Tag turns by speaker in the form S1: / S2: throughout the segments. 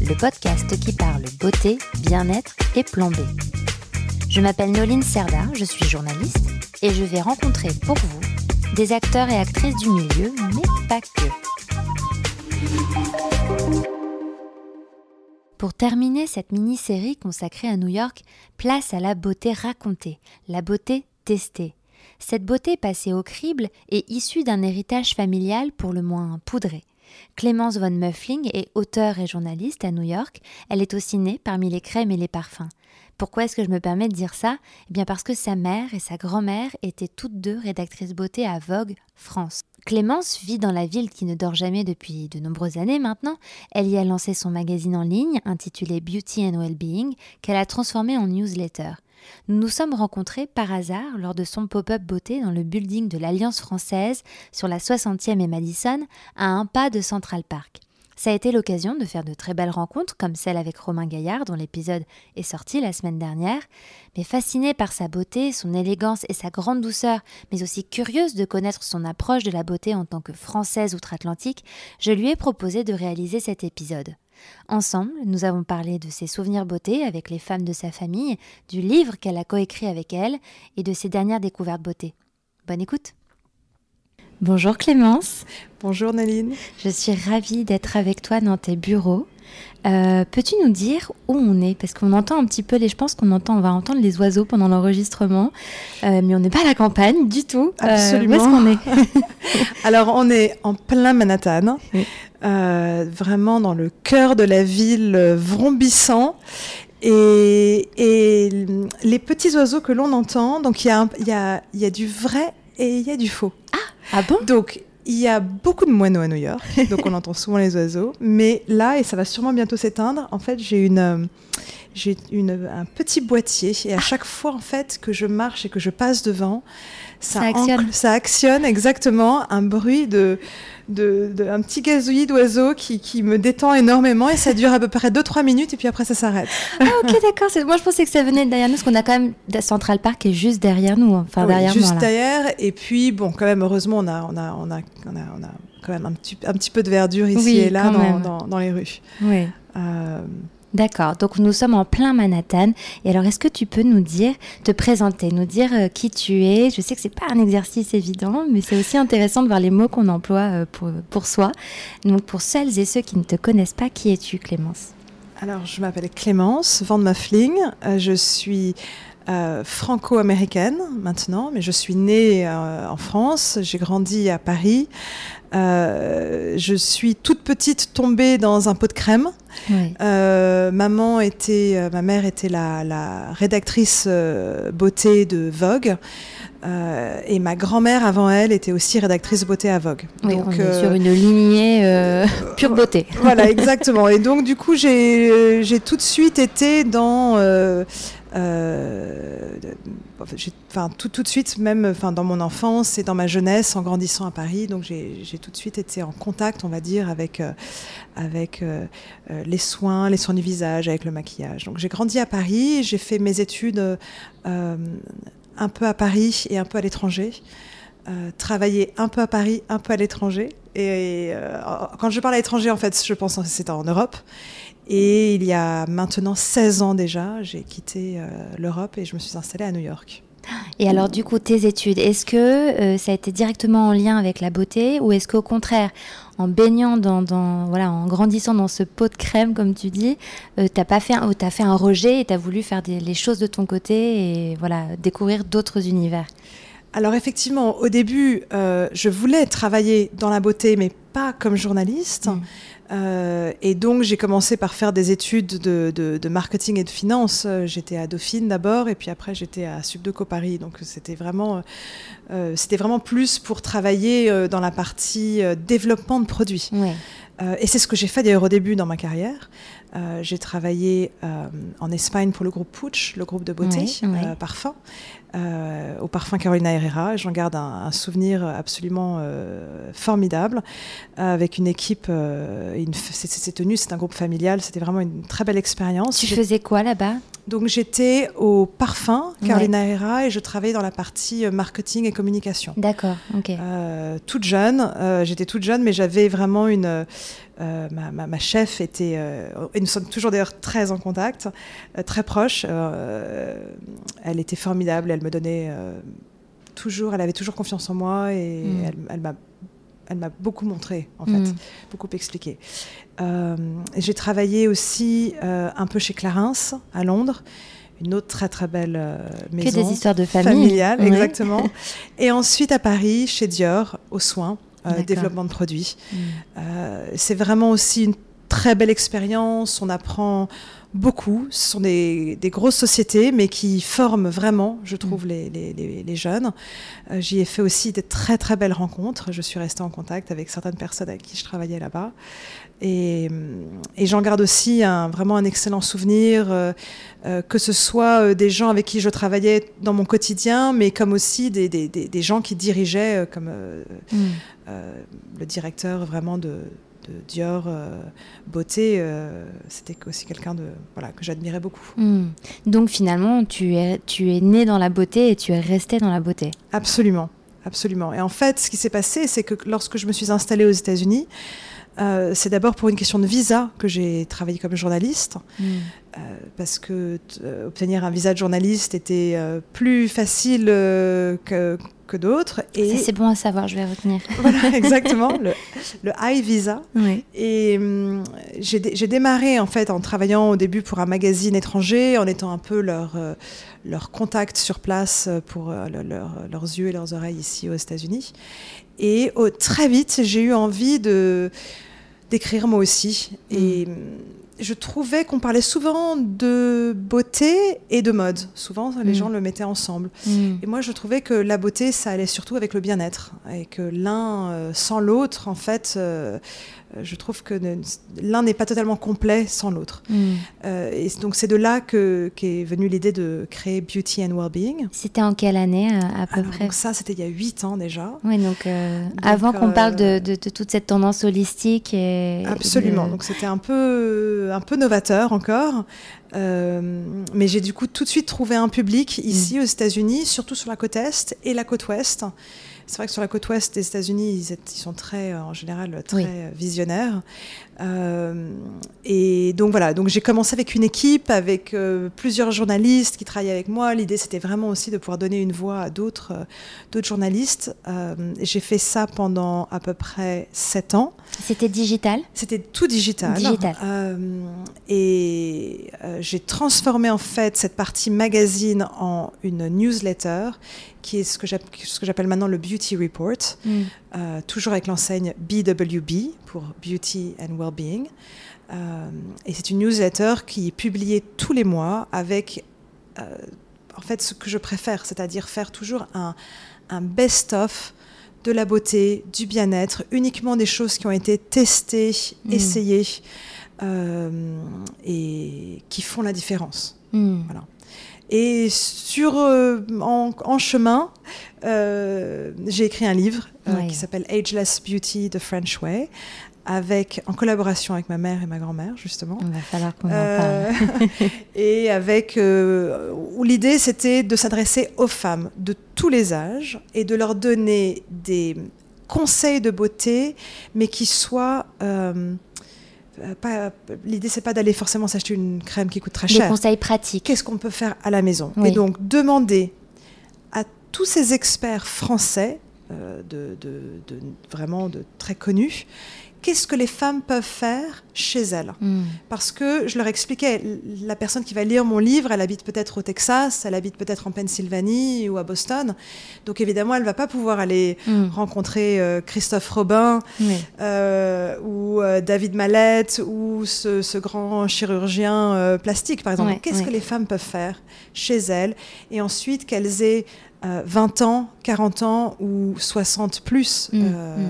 S1: le podcast qui parle beauté, bien-être et plan B. Je m'appelle Noline Serda, je suis journaliste et je vais rencontrer pour vous des acteurs et actrices du milieu, mais pas que. Pour terminer cette mini-série consacrée à New York, place à la beauté racontée, la beauté testée. Cette beauté passée au crible est issue d'un héritage familial pour le moins poudré. Clémence von Muffling est auteure et journaliste à New York. Elle est aussi née parmi les crèmes et les parfums. Pourquoi est-ce que je me permets de dire ça? Eh bien parce que sa mère et sa grand-mère étaient toutes deux rédactrices beauté à Vogue France. Clémence vit dans la ville qui ne dort jamais depuis de nombreuses années maintenant. Elle y a lancé son magazine en ligne intitulé Beauty and Wellbeing qu'elle a transformé en newsletter. Nous nous sommes rencontrés par hasard lors de son pop-up beauté dans le building de l'Alliance française sur la 60e et Madison, à un pas de Central Park. Ça a été l'occasion de faire de très belles rencontres, comme celle avec Romain Gaillard, dont l'épisode est sorti la semaine dernière. Mais fascinée par sa beauté, son élégance et sa grande douceur, mais aussi curieuse de connaître son approche de la beauté en tant que Française outre-Atlantique, je lui ai proposé de réaliser cet épisode. Ensemble, nous avons parlé de ses souvenirs beauté avec les femmes de sa famille, du livre qu'elle a coécrit avec elles et de ses dernières découvertes beauté. Bonne écoute Bonjour Clémence.
S2: Bonjour Naline.
S1: Je suis ravie d'être avec toi dans tes bureaux. Euh, peux-tu nous dire où on est? Parce qu'on entend un petit peu, les, je pense qu'on entend, on va entendre les oiseaux pendant l'enregistrement, euh, mais on n'est pas à la campagne du tout.
S2: Euh, Absolument.
S1: où est-ce qu'on est,
S2: Alors on est en plein Manhattan, vraiment dans le cœur de la ville, vrombissant. Et, et, les petits oiseaux que l'on entend, donc il y, y, a, y a du vrai et il y a du faux.
S1: Ah, ah bon?
S2: Donc il y a beaucoup de moineaux à New York, donc on entend souvent les oiseaux. Mais là, et ça va sûrement bientôt s'éteindre, en fait, j'ai une, j'ai une, un petit boîtier. Et à chaque fois, en fait, que je marche et que je passe devant, ça,
S1: ça actionne,
S2: ancre, ça actionne exactement un bruit de, de, de un petit gazouillis d'oiseaux qui, qui, me détend énormément. Et ça dure à peu près 2-3 minutes et puis après, ça s'arrête.
S1: Ah, ok, d'accord. Moi, je pensais que ça venait de derrière nous, parce qu'on a quand même Central Park qui est juste derrière nous. Enfin,
S2: oui,
S1: derrière
S2: juste
S1: moi,
S2: derrière. Et puis, bon, quand même, heureusement, on a, on a, on a, on a, on a quand même un petit, un petit peu de verdure ici
S1: oui,
S2: et là dans, dans, dans, les rues.
S1: Oui.
S2: Euh,
S1: D'accord, donc nous sommes en plein Manhattan. Et alors, est-ce que tu peux nous dire, te présenter, nous dire euh, qui tu es? Je sais que c'est pas un exercice évident, mais c'est aussi intéressant de voir les mots qu'on emploie euh, pour, pour soi. Donc, pour celles et ceux qui ne te connaissent pas, qui es-tu, Clémence?
S2: Alors, je m'appelle Clémence Van Muffling. Euh, je suis euh, franco-américaine maintenant, mais je suis née euh, en France. J'ai grandi à Paris. Euh, je suis toute petite tombée dans un pot de crème.
S1: Oui.
S2: Maman était, ma mère était la, la rédactrice beauté de Vogue. Euh, et ma grand-mère, avant elle, était aussi rédactrice beauté à Vogue.
S1: Oui, donc, on est sur une lignée euh, pure beauté.
S2: voilà, exactement. Et donc, du coup, j'ai tout de suite été dans... Euh, tout, tout de suite, même dans mon enfance et dans ma jeunesse, en grandissant à Paris, donc j'ai tout de suite été en contact, on va dire, avec, avec les soins, les soins du visage, avec le maquillage. Donc j'ai grandi à Paris, j'ai fait mes études un peu à Paris et un peu à l'étranger. Euh, travailler un peu à Paris, un peu à l'étranger. Et, euh, quand je parle à l'étranger, en fait, je pense que c'était en Europe. Et il y a maintenant 16 ans déjà, j'ai quitté euh, l'Europe et je me suis installée à New York.
S1: Et alors, du coup, tes études, est-ce que euh, ça a été directement en lien avec la beauté ou est-ce qu'au contraire, en baignant dans, dans, voilà, en grandissant dans ce pot de crème, comme tu dis, euh, t'as pas fait, un, as fait un rejet et t'as voulu faire des, les choses de ton côté et voilà, découvrir d'autres univers?
S2: Alors effectivement, au début, euh, je voulais travailler dans la beauté, mais pas comme journaliste. Mmh. Euh, et donc j'ai commencé par faire des études de, de, de marketing et de finance. J'étais à Dauphine d'abord, et puis après j'étais à Subdeco Paris. Donc c'était vraiment, euh, c'était vraiment plus pour travailler euh, dans la partie euh, développement de produits.
S1: Ouais.
S2: Euh, et c'est ce que j'ai fait d'ailleurs au début dans ma carrière. Euh, j'ai travaillé euh, en Espagne pour le groupe Puig, le groupe de beauté,
S1: Oui, oui.
S2: euh, parfum, euh, au parfum Carolina Herrera. J'en garde un, un souvenir absolument euh, formidable, avec une équipe. euh, c'est- tenu, c'est un groupe familial, c'était vraiment une très belle expérience.
S1: Tu faisais quoi là-bas?
S2: Donc j'étais au parfum Carolina
S1: Ouais.
S2: Herrera et je travaillais dans la partie euh, marketing et communication.
S1: D'accord, ok.
S2: Euh, toute jeune, euh, j'étais toute jeune, mais j'avais vraiment une. Euh, ma, ma- ma chef était, euh, et nous sommes toujours d'ailleurs très en contact, euh, très proches. elle était formidable, elle me donnait toujours, elle avait toujours confiance en moi et
S1: Mm.
S2: elle, elle m'a, elle m'a beaucoup montré en fait,
S1: Mm.
S2: beaucoup expliqué. Euh, j'ai travaillé aussi euh, un peu chez Clarins à Londres. Une autre très très belle euh, maison.
S1: des histoires de famille.
S2: Familiale,
S1: Ouais.
S2: exactement. Et ensuite à Paris, chez Dior, aux soins. Développement de produits.
S1: Mm.
S2: Euh, c'est vraiment aussi une très belle expérience. On apprend beaucoup. Ce sont des, des grosses sociétés, mais qui forment vraiment, je trouve, les, les- les- les jeunes. Euh, J'y ai fait aussi des très très belles rencontres. Je suis restée en contact avec certaines personnes avec qui je travaillais là-bas. Et, et j'en garde aussi un, vraiment un excellent souvenir, euh, euh, que ce soit euh, des gens avec qui je travaillais dans mon quotidien, mais comme aussi des, des- des- des gens qui dirigeaient, euh, comme euh,
S1: Mm.
S2: euh, le directeur vraiment de, de Dior euh, Beauté, euh, c'était aussi quelqu'un de voilà que j'admirais beaucoup.
S1: Mm. Donc finalement, tu es, tu es né dans la beauté et tu es resté dans la beauté.
S2: Absolument, absolument. Et en fait, ce qui s'est passé, c'est que lorsque je me suis installée aux États-Unis, euh, c'est d'abord pour une question de visa que j'ai travaillé comme journaliste,
S1: Mm.
S2: euh, parce que euh, obtenir un visa de journaliste était euh, plus facile euh, que, que d'autres. Et
S1: c'est bon à savoir, je vais retenir.
S2: voilà, exactement, le, le high visa.
S1: Oui.
S2: Et hum, j'ai dé- j'ai démarré en fait en travaillant au début pour un magazine étranger, en étant un peu leur, euh, leur contact sur place pour euh, le- leur- leurs yeux et leurs oreilles ici aux États-Unis. Et oh, très vite, j'ai eu envie de d'écrire moi aussi. Et hum, je trouvais qu'on parlait souvent de beauté et de mode. Souvent, les
S1: Mm.
S2: gens le mettaient ensemble.
S1: Mm.
S2: Et moi, je trouvais que la beauté, ça allait surtout avec le bien-être. Et que l'un euh, sans l'autre, en fait, euh, je trouve que l'un n'est pas totalement complet sans l'autre.
S1: Mm.
S2: Euh, et donc, c'est de là que- qu'est venue l'idée de créer Beauty and Wellbeing.
S1: C'était en quelle année à, peu
S2: Alors,
S1: près
S2: donc ça, c'était il y a huit ans déjà.
S1: Oui, donc, euh,
S2: Donc,
S1: avant qu'on
S2: euh,
S1: parle de, de- de toute cette tendance holistique et
S2: Absolument.
S1: de-
S2: Donc c'était un peu, un peu novateur encore. Euh, mais j'ai du coup tout de suite trouvé un public ici aux États-Unis, surtout sur la côte Est et la côte Ouest. C'est vrai que sur la côte Ouest des États-Unis, ils, sont très, euh, en général, très
S1: Oui.
S2: euh, visionnaires. Euh, et donc voilà, donc j'ai commencé avec une équipe, avec euh, plusieurs journalistes qui travaillaient avec moi. L'idée, c'était vraiment aussi de pouvoir donner une voix à d'autres, euh, d'autres journalistes. J'ai fait ça pendant à peu près sept ans.
S1: C'était digital?
S2: C'était tout digital.
S1: Digital.
S2: Et j'ai transformé en fait cette partie magazine en une newsletter qui est ce que j'appelle maintenant le Beauty Report,
S1: Mm.
S2: euh, toujours avec l'enseigne BWB pour Beauty and Wellbeing. Euh, et c'est une newsletter qui est publiée tous les mois avec euh, en fait ce que je préfère, c'est-à-dire faire toujours un, un best-of de la beauté, du bien-être, uniquement des choses qui ont été testées,
S1: Mm.
S2: essayées euh, et qui font la différence.
S1: Mm.
S2: Et sur, euh, en, en chemin, euh, j'ai écrit un livre euh,
S1: Ouais.
S2: qui s'appelle Ageless Beauty The French Way, avec, en collaboration avec ma mère et ma grand-mère, justement.
S1: Il va falloir qu'on en parle.
S2: et avec où l'idée c'était de s'adresser aux femmes de tous les âges et de leur donner des conseils de beauté, mais qui soient pas. L'idée c'est pas d'aller forcément s'acheter une crème qui coûte très
S1: Des
S2: cher.
S1: conseils pratiques.
S2: Qu'est-ce qu'on peut faire à la maison
S1: Oui.
S2: Et donc demander à tous ces experts français, euh, de, de- de- vraiment de très connus, qu'est-ce que les femmes peuvent faire chez elles
S1: Mm.
S2: parce que je leur expliquais, la personne qui va lire mon livre, elle habite peut-être au Texas, elle habite peut-être en Pennsylvanie ou à Boston. Donc évidemment, elle va pas pouvoir aller
S1: Mm.
S2: rencontrer euh, Christophe Robin
S1: Oui.
S2: euh, ou euh, David Mallette ou ce, ce grand chirurgien plastique, par exemple. Qu'est-ce que les femmes peuvent faire chez elles? Et ensuite, qu'elles aient euh, 20 ans, 40 ans ou 60 plus,
S1: Mm,
S2: euh,
S1: mm.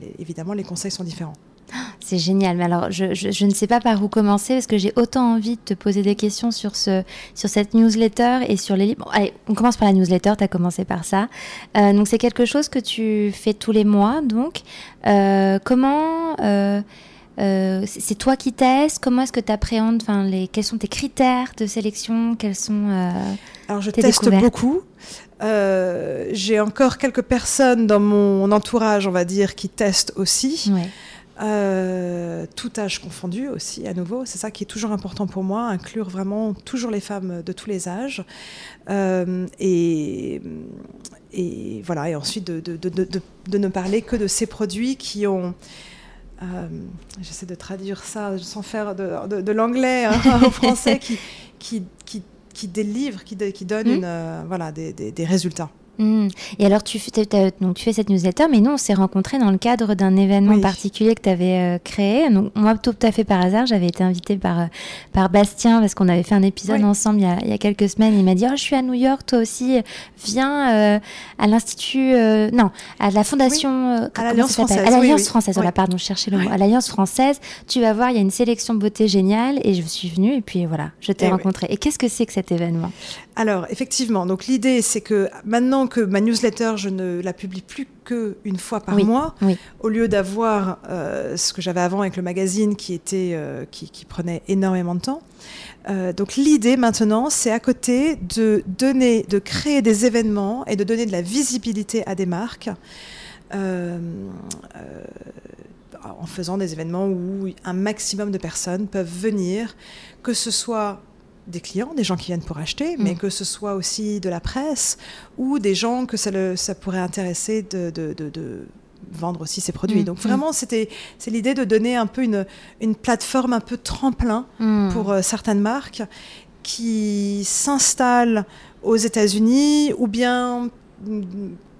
S2: les- évidemment, les conseils sont différents.
S1: C'est génial. Mais alors, je, je, ne sais pas par où commencer parce que j'ai autant envie de te poser des questions sur, ce, sur cette newsletter et sur les livres. allez, on commence par la newsletter. Tu as commencé par ça. Euh, donc, c'est quelque chose que tu fais tous les mois. Donc, euh, comment. Euh, c'est toi qui testes? Comment est-ce que tu appréhendes les, Quels sont tes critères de sélection? Quels sont
S2: Alors, je teste beaucoup. J'ai encore quelques personnes dans mon entourage, on va dire, qui testent aussi. Ouais. Euh, tout âge confondu aussi, à nouveau. C'est ça qui est toujours important pour moi, inclure vraiment toujours les femmes de tous les âges. Euh, et, et, voilà, et ensuite de, de, de, de, ne parler que de ces produits qui ont... Euh, j'essaie de traduire ça sans faire de, l'anglais hein, au français, qui, qui, qui, qui délivrent, qui, qui donnent mmh. une, voilà, des, des, des résultats.
S1: Hmm. Et alors, tu, donc, tu fais cette newsletter, mais nous, on s'est rencontrés dans le cadre d'un événement particulier que tu avais euh, créé. Donc, moi, tout à fait par hasard, j'avais été invitée par, euh, par Bastien, parce qu'on avait fait un épisode ensemble il y, a, il y, a, quelques semaines. Il m'a dit, oh, je suis à New York, toi aussi, viens euh, à l'Institut, non, à la Fondation,
S2: à l'Alliance française.
S1: À l'Alliance française, voilà, pardon, je cherchais le mot. À l'Alliance française, tu vas voir, il y a une sélection beauté géniale, et je suis venue, et puis voilà, je t'ai eh rencontré. Et qu'est-ce que c'est que cet événement?
S2: Alors, effectivement, donc l'idée, c'est que maintenant, que ma newsletter, je ne la publie plus qu'une fois par mois, au lieu d'avoir euh, ce que j'avais avant avec le magazine qui, était, euh, qui, prenait énormément de temps. Euh, donc l'idée maintenant, c'est à côté de donner, de créer des événements et de donner de la visibilité à des marques. en faisant des événements où un maximum de personnes peuvent venir, que ce soit des clients, des gens qui viennent pour acheter, mais mm. que ce soit aussi de la presse ou des gens que ça, le, ça pourrait intéresser de, de, de, vendre aussi ces produits. Mm. Donc mm. vraiment, c'était c'est l'idée de donner un peu une, une plateforme un peu tremplin pour euh, certaines marques qui s'installent aux États-Unis ou bien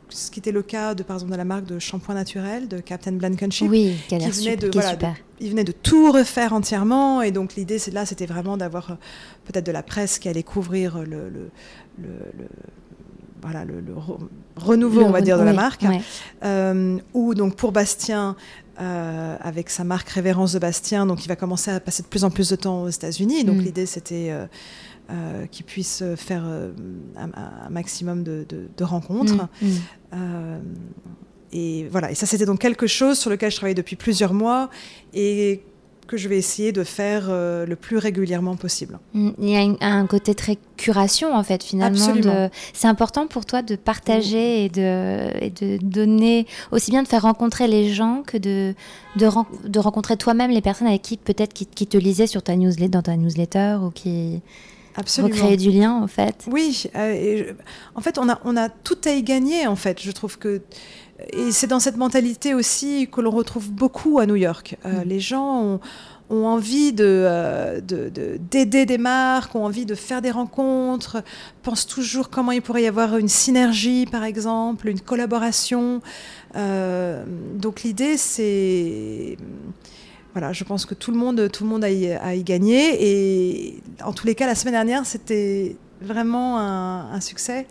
S2: ce qui était le cas de par exemple de la marque de shampoing naturel de Captain Blankenship
S1: oui, qui, venait de, voilà,
S2: il venait de tout refaire entièrement et donc l'idée c'est là c'était vraiment d'avoir euh, peut-être de la presse qui allait couvrir le, le, le, voilà, le, renouveau, on va dire, de la marque. Euh, ou donc pour Bastien, euh, avec sa marque Révérence de Bastien, donc il va commencer à passer de plus en plus de temps aux États-Unis. Donc mm. l'idée c'était euh, qui puisse faire euh, un, maximum de, rencontres. Mm, mm. Euh, et voilà, et ça c'était donc quelque chose sur lequel je travaille depuis plusieurs mois et que je vais essayer de faire le plus régulièrement possible.
S1: Mm, il y a un, côté très curation en fait finalement. C'est important pour toi de partager et, de, et, de, donner, aussi bien de faire rencontrer les gens que de, de, de rencontrer toi-même les personnes avec qui peut-être qui, qui, te lisaient sur ta newsletter, dans ta newsletter ou qui... Absolument. Recréer du lien, en fait.
S2: Oui, euh, en fait, on a, on a tout à y gagner, en fait. Je trouve que. Et c'est dans cette mentalité aussi que l'on retrouve beaucoup à New York. Euh, mm. Les gens ont, ont envie euh, de, d'aider des marques, ont envie de faire des rencontres, pensent toujours comment il pourrait y avoir une synergie, par exemple, une collaboration. donc l'idée, c'est voilà, je pense que tout le monde, tout le monde a y, gagné. Et en tous les cas, la semaine dernière, c'était vraiment un, succès.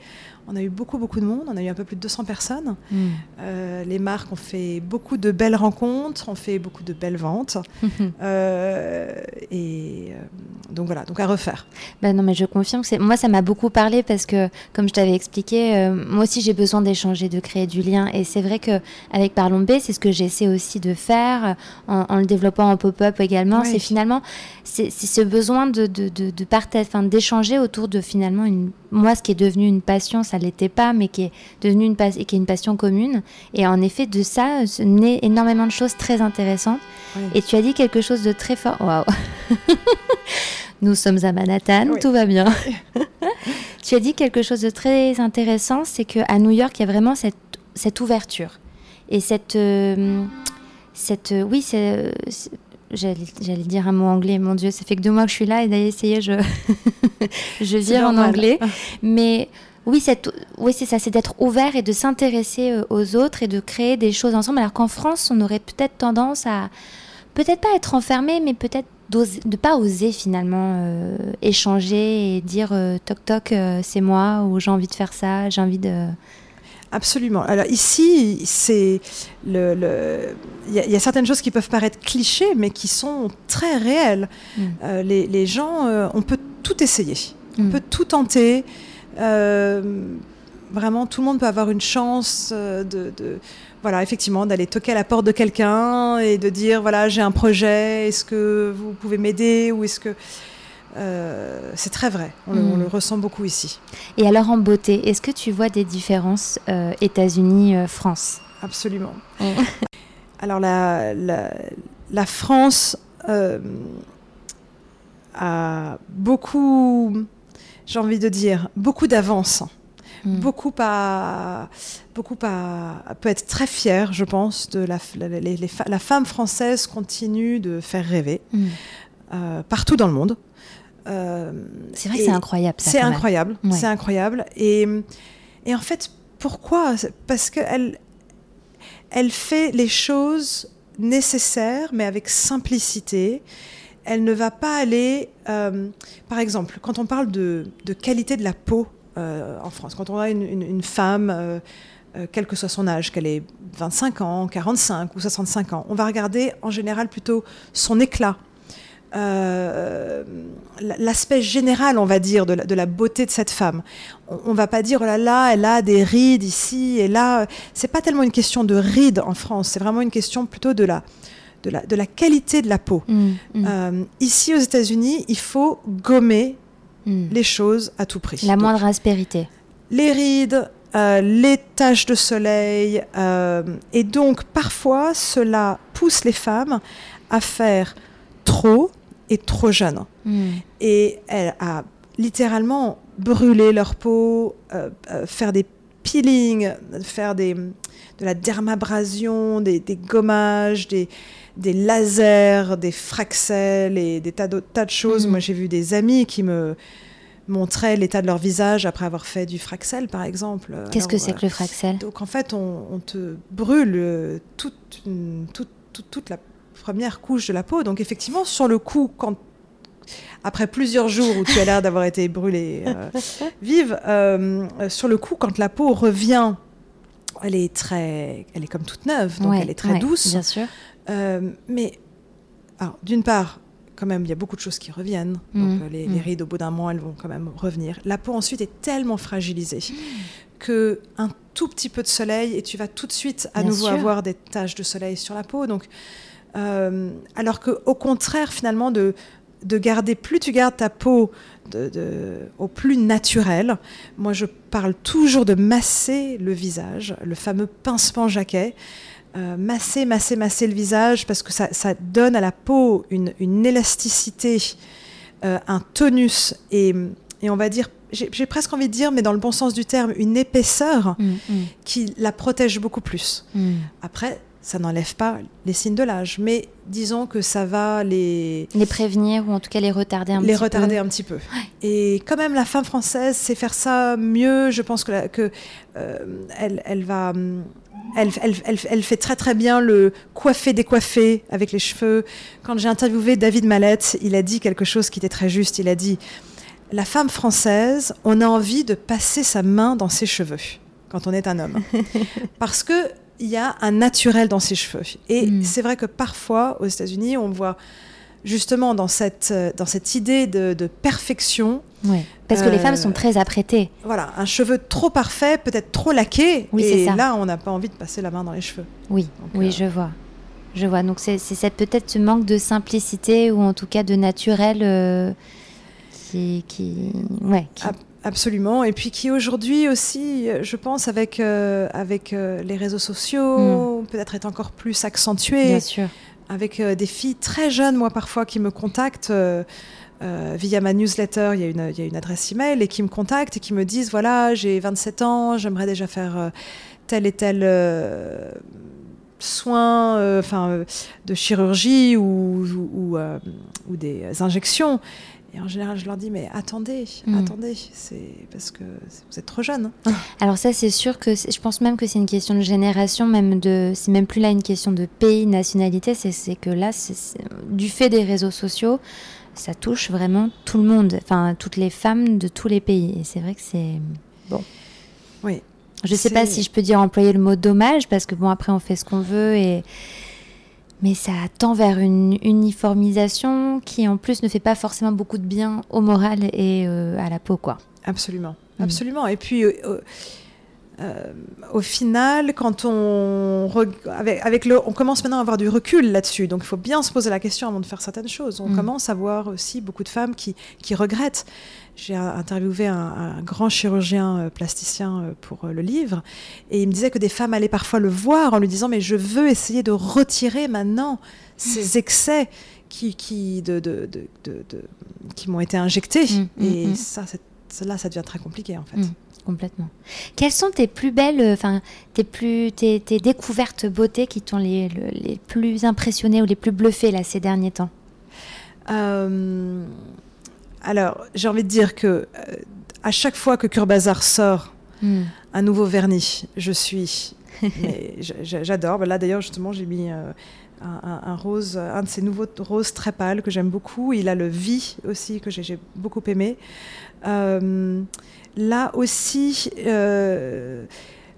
S2: On a eu beaucoup, beaucoup de monde. On a eu un peu plus de 200 personnes. Hmm. Euh, les marques ont fait beaucoup de belles rencontres, ont fait beaucoup de belles ventes. Euh, et euh, donc voilà, donc à refaire.
S1: Ben non, mais je confirme que moi, ça m'a beaucoup parlé parce que, comme je t'avais expliqué, moi aussi, j'ai besoin d'échanger, de créer du lien. Et c'est vrai qu'avec Parlons B, c'est ce que j'essaie aussi de faire en, le développant en pop-up également. C'est finalement c'est ce besoin de, de, de, de partager, enfin, d'échanger autour de finalement une moi, ce qui est devenu une passion, ça l'était pas, mais qui est devenu une, qui est une passion commune. Et en effet, de ça naît énormément de choses très intéressantes. Et tu as dit quelque chose de très fort. Waouh Nous sommes à Manhattan, tout va bien. tu as dit quelque chose de très intéressant, c'est qu'à New York, il y a vraiment cette, cette ouverture. Et cette... Euh, cette oui, c'est J'allais dire un mot anglais, mon Dieu, ça fait que deux mois que je suis là et d'aller essayer, je, je vire en anglais. Mais oui, oui c'est ça, c'est d'être ouvert et de s'intéresser euh, aux autres et de créer des choses ensemble. Alors qu'en France, on aurait peut-être tendance à, peut-être pas être enfermé, mais peut-être de pas oser finalement euh, échanger et dire euh, toc toc, c'est moi, ou j'ai envie de faire ça, j'ai envie de.
S2: Absolument. Alors ici, c'est le, il y, a- il y a certaines choses qui peuvent paraître clichés, mais qui sont très réelles.
S1: Mm.
S2: Les, les gens, on peut tout essayer, on
S1: Mm.
S2: peut tout tenter. Euh, vraiment, tout le monde peut avoir une chance euh, de, de- voilà, effectivement, d'aller toquer à la porte de quelqu'un et de dire, voilà, j'ai un projet, est-ce que vous pouvez m'aider ou est-ce que euh, c'est très vrai. On, le, on
S1: Mm.
S2: le ressent beaucoup ici.
S1: Et alors en beauté, est-ce que tu vois des différences euh, États-Unis-France
S2: Absolument.
S1: Mm.
S2: Alors la, la, la France a beaucoup, j'ai envie de dire, beaucoup d'avance.
S1: Mm.
S2: Beaucoup à, beaucoup à, peut être très fière, je pense, de la, la, les- les fa- la femme française continue de faire rêver
S1: Mm.
S2: euh, partout dans le monde. Euh,
S1: C'est vrai que c'est incroyable.
S2: c'est incroyable,
S1: Ouais.
S2: c'est incroyable. Et, et en fait, pourquoi? Parce qu'elle elle fait les choses nécessaires, mais avec simplicité. Elle ne va pas aller, euh, par exemple, quand on parle de, qualité de la peau euh, en France, quand on a une, femme, euh, quel que soit son âge, qu'elle ait 25 ans, 45 ou 65 ans, on va regarder en général plutôt son éclat, l'aspect général, on va dire, de la, de la beauté de cette femme. On, on va pas dire oh là là, elle a des rides ici et là. C'est pas tellement une question de rides en France, c'est vraiment une question plutôt de la, de la, de la qualité de la peau.
S1: Mm, mm,
S2: Euh, ici aux États-Unis, il faut gommer
S1: mm.
S2: les choses à tout prix.
S1: La
S2: Donc,
S1: moindre aspérité.
S2: les rides, euh, les taches de soleil. euh, et donc, parfois, cela pousse les femmes à faire trop et trop jeune.
S1: Mm.
S2: Et elle a littéralement brûlé leur peau, euh, faire des peelings, faire des, de la dermabrasion, des, des gommages, des, des lasers, des fraxels et des tas de, tas de choses.
S1: Mhm.
S2: Moi, j'ai vu des amis qui me montraient l'état de leur visage après avoir fait du fraxel, par exemple.
S1: Qu'est-ce que c'est
S2: euh,
S1: que le fraxel
S2: donc en fait, on, on te brûle euh, toute, une- toute, toute, toute la première couche de la peau. Donc effectivement, sur le coup, quand après plusieurs jours où tu as l'air d'avoir été brûlée euh, vive, euh, euh, sur le coup, quand la peau revient, elle est très, elle est comme toute neuve, donc
S1: Ouais,
S2: elle est très
S1: ouais,
S2: douce.
S1: Bien sûr.
S2: Euh, mais alors, d'une part, quand même, il y a beaucoup de choses qui reviennent.
S1: Mhm.
S2: Donc, les, les
S1: Mhm.
S2: rides, au bout d'un mois, elles vont quand même revenir. La peau, ensuite, est tellement fragilisée
S1: Mhm.
S2: que un tout petit peu de soleil et tu vas tout de suite à
S1: Bien
S2: nouveau
S1: sûr.
S2: avoir des taches de soleil sur la peau. Donc, alors que au contraire, finalement, de de garder, plus tu gardes ta peau de, de- au plus naturel. Moi, je parle toujours de masser le visage, le fameux pincement jaquet. Euh, masser, masser, masser le visage parce que ça, ça donne à la peau une, une élasticité, euh, un tonus et, et on va dire, j'ai j'ai presque envie de dire, mais dans le bon sens du terme, une épaisseur
S1: Mm, mm,
S2: qui la protège beaucoup plus.
S1: mm.
S2: Après, ça n'enlève pas les signes de l'âge, mais disons que ça va les,
S1: Les prévenir ou en tout cas les retarder un
S2: les
S1: petit
S2: retarder
S1: peu.
S2: un petit peu. Et quand même, la femme française sait faire ça mieux. Je pense que, la- que euh, elle, elle va. Elle, elle, elle, elle fait très très bien le coiffer décoiffer avec les cheveux. Quand j'ai interviewé David Mallette, il a dit quelque chose qui était très juste. Il a dit La femme française, on a envie de passer sa main dans ses cheveux quand on est un homme. Parce que il y a un naturel dans ses cheveux. Et
S1: Mm.
S2: c'est vrai que parfois, aux États-Unis, on voit justement dans cette, euh, dans cette idée de, de perfection,
S1: Ouais. Parce que les
S2: Euh,
S1: femmes sont très apprêtées.
S2: voilà, un cheveu trop parfait, peut-être trop laqué,
S1: Oui, c'est
S2: et
S1: ça.
S2: là, on n'a pas envie de passer la main dans les cheveux.
S1: Oui,
S2: Donc,
S1: oui,
S2: euh,
S1: je vois. Je vois. Donc c'est peut-être ce manque de simplicité ou en tout cas de naturel euh, qui, qui, ouais, qui-
S2: Ah, Absolument. Et puis qui aujourd'hui aussi, je pense, avec, euh, avec euh, les réseaux sociaux, peut-être est encore plus accentué.
S1: Bien sûr.
S2: avec euh, des filles très jeunes, moi parfois, qui me contactent via ma newsletter. Il y, a une, il y a une adresse email et qui me contactent et qui me disent voilà, j'ai 27 ans, j'aimerais déjà faire tel et tel soin, euh, enfin, euh, de chirurgie ou, ou, ou, euh, ou des injections. Et en général, je leur dis mais attendez,
S1: Mm.
S2: attendez, c'est parce que vous êtes trop jeune.
S1: Alors ça, c'est sûr que je pense même que c'est une question de génération, même de, c'est même plus là une question de pays, nationalité. C'est que là, du fait des réseaux sociaux, ça touche vraiment tout le monde, enfin toutes les femmes de tous les pays. Et c'est vrai que c'est Je ne sais pas si je peux dire employer le mot dommage, parce que bon, après, on fait ce qu'on veut et. Mais ça tend vers une uniformisation qui, en plus, ne fait pas forcément beaucoup de bien au moral et euh, à la peau, quoi.
S2: Absolument, mm. absolument. Et puis, euh, euh, au final, quand on avec, le, on commence maintenant à avoir du recul là-dessus. Donc, il faut bien se poser la question avant de faire certaines choses. On mm. commence à voir aussi beaucoup de femmes qui, qui regrettent. J'ai interviewé un, grand chirurgien euh, plasticien euh, pour le livre, et il me disait que des femmes allaient parfois le voir en lui disant mais je veux essayer de retirer maintenant ces excès qui, qui, de, de, de, qui m'ont été injectés. Mm, et ça, là, ça devient très compliqué en fait
S1: complètement. Quelles sont tes plus belles, euh, enfin tes plus tes, découvertes beauté qui t'ont les, les, plus impressionnées ou les plus bluffées là ces derniers temps?
S2: Euh, Alors j'ai envie de dire que euh, à chaque fois que Curbazar sort hmm. un nouveau vernis, je suis j'adore. Là d'ailleurs justement j'ai mis un, rose, un de ces nouveaux roses très pâles que j'aime beaucoup. Il a le vie aussi que j'ai beaucoup aimé. Euh, là aussi, euh,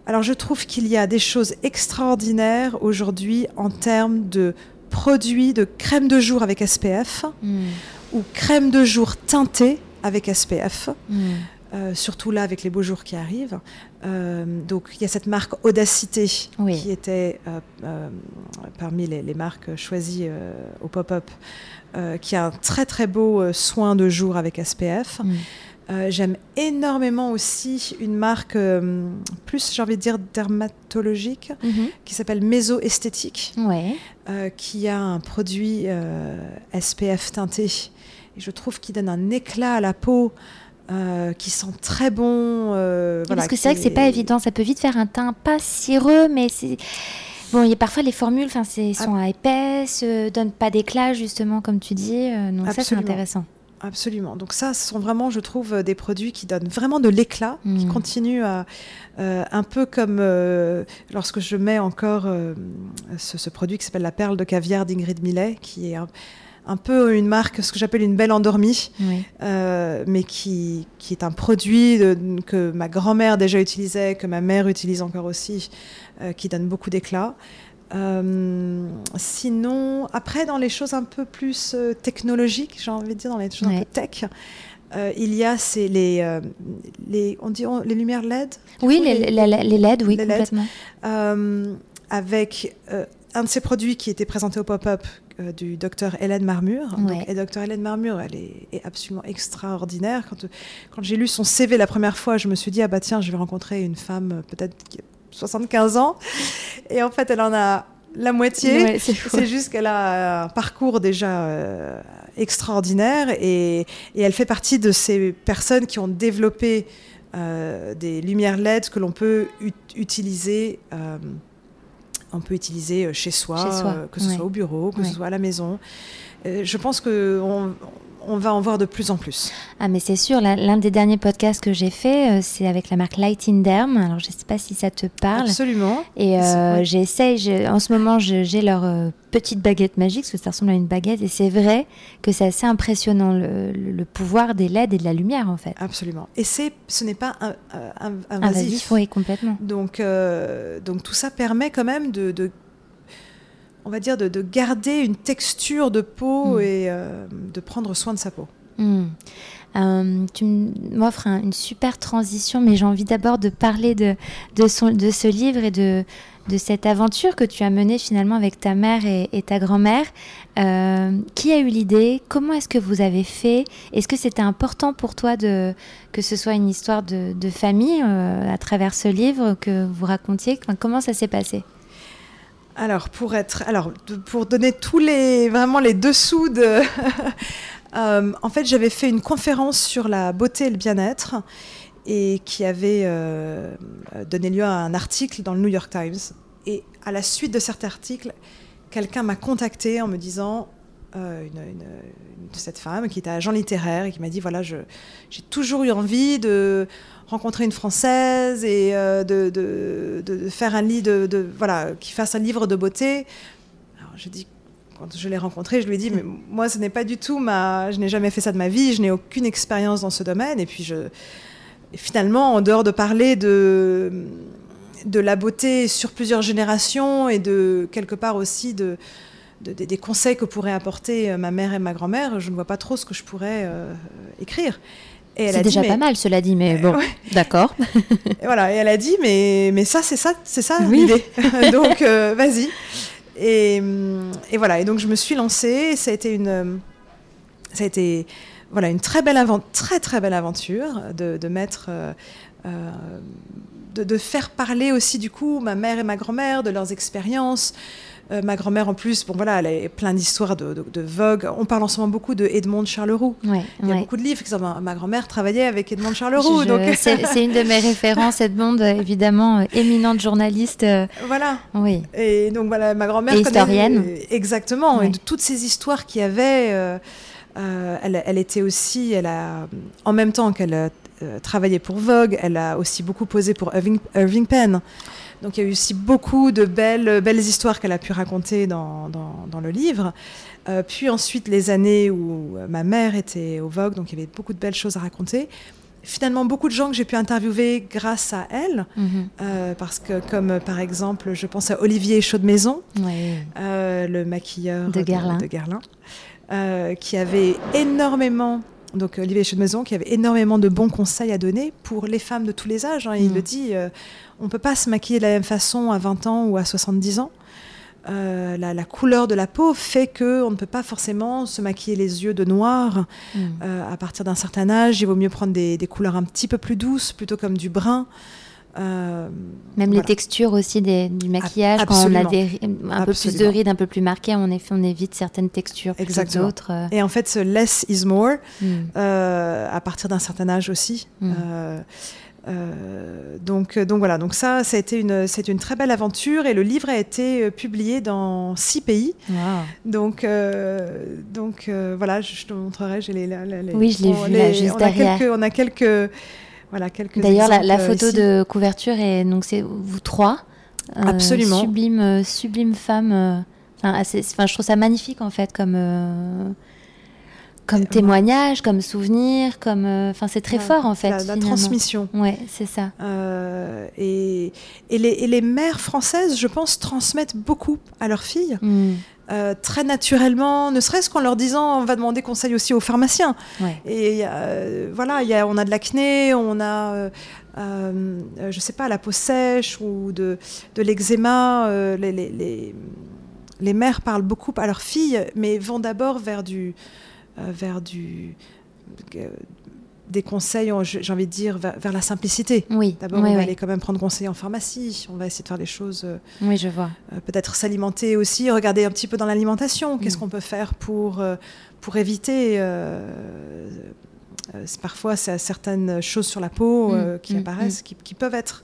S2: alors je trouve qu'il y a des choses extraordinaires aujourd'hui en termes de produits de crème de jour avec SPF hmm. ou crème de jour teintée avec SPF. Hmm. Euh, surtout là avec les beaux jours qui arrivent. Euh, donc il y a cette marque Audacité qui était parmi les, les, marques choisies au pop-up, qui a un très très beau soin de jour avec SPF. Euh, j'aime énormément aussi une marque euh, plus, j'ai envie de dire, dermatologique, mhm. qui s'appelle Méso Esthétique, euh, qui a un produit SPF teinté. Et je trouve qu'il donne un éclat à la peau. Qui sent très bon.
S1: Parce que c'est vrai que c'est pas évident, ça peut vite faire un teint pas cireux, mais c'est. Bon, il y a parfois les formules, enfin, sont ah. épaisses, donnent pas d'éclat justement, comme tu dis. donc ça, c'est intéressant.
S2: Absolument. Donc ça, ce sont vraiment, je trouve, des produits qui donnent vraiment de l'éclat, qui mm. continuent à, euh, un peu comme euh, lorsque je mets encore euh, ce, produit qui s'appelle la perle de caviar d'Ingrid Millet, qui est un, peu une marque, ce que j'appelle une belle endormie, mais qui, qui, est un produit que ma grand-mère déjà utilisait, que ma mère utilise encore aussi, qui donne beaucoup d'éclat. Euh, sinon, après, dans les choses un peu plus euh, technologiques, j'ai envie de dire, dans les choses un peu tech, euh, il y a c'est les, les, on dit les lumières LED.
S1: Oui, les, les, LED, oui, complètement.
S2: avec un de ces produits qui était présenté au pop-up du docteur Hélène Marmure. et docteur Hélène Marmure, elle est, est absolument extraordinaire. Quand, quand j'ai lu son CV la première fois, je me suis dit, ah bah tiens, je vais rencontrer une femme peut-être 75 ans. Et en fait, elle en a la moitié. c'est juste qu'elle a un parcours déjà euh, extraordinaire et, elle fait partie de ces personnes qui ont développé euh, des lumières LED que l'on peut utiliser. Euh, on peut utiliser chez soi, que ce soit au bureau, que ce soit à la maison. je pense que on va en voir de plus en plus.
S1: Ah mais c'est sûr, l'un des derniers podcasts que j'ai fait, euh, c'est avec la marque Light in Derm. Alors je ne sais pas si ça te parle.
S2: Absolument.
S1: Et euh, j'essaye, en ce moment j'ai leur euh, petite baguette magique, parce que ça ressemble à une baguette, et c'est vrai que c'est assez impressionnant le, pouvoir des LED et de la lumière en fait.
S2: Absolument. Et c'est, ce n'est pas un, invasif.
S1: Oui, complètement.
S2: Donc, donc tout ça permet quand même de on va dire, de, garder une texture de peau mm. et euh, de prendre soin de sa peau.
S1: Mm. Euh, tu m'offres une super transition, mais j'ai envie d'abord de parler de, de, ce livre et de, de cette aventure que tu as menée finalement avec ta mère et, ta grand-mère. Euh, qui a eu l'idée? Comment est-ce que vous avez fait? Est-ce que c'était important pour toi de, que ce soit une histoire de, famille à travers ce livre que vous racontiez? Comment ça s'est passé?
S2: Alors pour être, alors pour donner tous les vraiment les dessous de, euh, en fait j'avais fait une conférence sur la beauté et le bien-être et qui avait euh, donné lieu à un article dans le New York Times. Et à la suite de cet article, quelqu'un m'a contacté en me disant euh, cette femme qui était agent littéraire et qui m'a dit voilà j'ai toujours eu envie de rencontrer une Française et euh, de, de, faire un lit de, voilà, qui fasse un livre de beauté. Alors je dis, quand je l'ai rencontré, je lui ai dit, mais moi, ce n'est pas du tout ma, je n'ai jamais fait ça de ma vie, je n'ai aucune expérience dans ce domaine. Et puis je, finalement, en dehors de parler de, de la beauté sur plusieurs générations et de quelque part aussi de, des conseils que pourraient apporter ma mère et ma grand-mère, je ne vois pas trop ce que je pourrais écrire.
S1: C'est déjà pas mal, cela dit, mais bon, d'accord.
S2: voilà, et elle a dit, mais, mais ça, c'est ça, c'est ça l'idée. donc, vas-y. Et, et, voilà, et donc je me suis lancée, ça a été une, ça a été voilà, une très belle, très, très belle aventure de, de mettre. Euh, euh, de, de, faire parler aussi du coup ma mère et ma grand-mère de leurs expériences. Euh, ma grand-mère en plus, bon voilà, elle a plein d'histoires de, de, Vogue. On parle en ce moment beaucoup de Edmond Charleroux.
S1: Ouais,
S2: Il y a beaucoup de livres. Ma, ma grand-mère travaillait avec Edmond Charleroux. donc...
S1: C'est une de mes références, Edmond, évidemment, éminente journaliste.
S2: Voilà.
S1: Oui.
S2: Et donc voilà, ma grand-mère.
S1: historienne.
S2: Exactement. Et de toutes ces histoires qu'il y avait. Euh, elle, était aussi, elle a, en même temps qu'elle euh, travaillé pour Vogue, elle a aussi beaucoup posé pour Irving, Penn. Donc il y a eu aussi beaucoup de belles, belles histoires qu'elle a pu raconter dans, dans, le livre. Euh, puis ensuite les années où ma mère était au Vogue, donc il y avait beaucoup de belles choses à raconter finalement beaucoup de gens que j'ai pu interviewer grâce à elle, mhm. parce que comme par exemple, je pense à Olivier Chaudemaison, le maquilleur
S1: de,
S2: de Guerlain. Euh, qui avait énormément donc Olivier Maison, qui avait énormément de bons conseils à donner pour les femmes de tous les âges. Hein. Il mm. le dit, euh, on ne peut pas se maquiller de la même façon à 20 ans ou à 70 ans. Euh, la, couleur de la peau fait que on ne peut pas forcément se maquiller les yeux de noir mm. à partir d'un certain âge. Il vaut mieux prendre des, des, couleurs un petit peu plus douces, plutôt comme du brun.
S1: Euh, Même les textures aussi des, du maquillage, quand on a des, un peu plus de rides, un peu plus marquées, en effet, on évite certaines textures
S2: Exactement.
S1: d'autres. Euh.
S2: Et en fait, ce less is more, hmm. euh, à partir d'un certain âge aussi. Hmm. donc, donc voilà, donc ça, ça a été une, c'est une très belle aventure et le livre a été publié dans six pays. Donc, donc voilà, je, te montrerai, j'ai les, les,
S1: Oui, je l'ai vu là, juste
S2: on
S1: derrière.
S2: A quelques, on a quelques voilà, quelques
S1: D'ailleurs, la, photo de couverture est donc c'est vous trois.
S2: Euh, Absolument.
S1: Sublime, euh, sublime femme. Euh, enfin, je trouve ça magnifique en fait comme comme témoignage, comme souvenir, comme. Enfin, c'est très fort en fait.
S2: La, la transmission.
S1: Ouais, c'est ça.
S2: et, et, les, et, les, mères françaises, je pense, transmettent beaucoup à leurs filles. Hmm. Euh, très naturellement, ne serait-ce qu'en leur disant on va demander conseil aussi aux pharmaciens. Et euh, voilà, y a, on a de l'acné, on a, euh, euh, je sais pas, la peau sèche ou de, de l'eczéma. Les, les, les, les, mères parlent beaucoup à leurs filles, mais vont d'abord vers du, vers du des conseils, j'ai envie de dire, vers, la simplicité.
S1: Oui.
S2: D'abord, on va aller quand même prendre conseil en pharmacie. On va essayer de faire les choses. Euh,
S1: oui, je vois.
S2: Euh, peut-être s'alimenter aussi, regarder un petit peu dans l'alimentation. Qu'est-ce mm. qu'on peut faire pour, euh, pour éviter. parfois, c'est certaines choses sur la peau mm. qui mm. apparaissent, qui, qui, peuvent être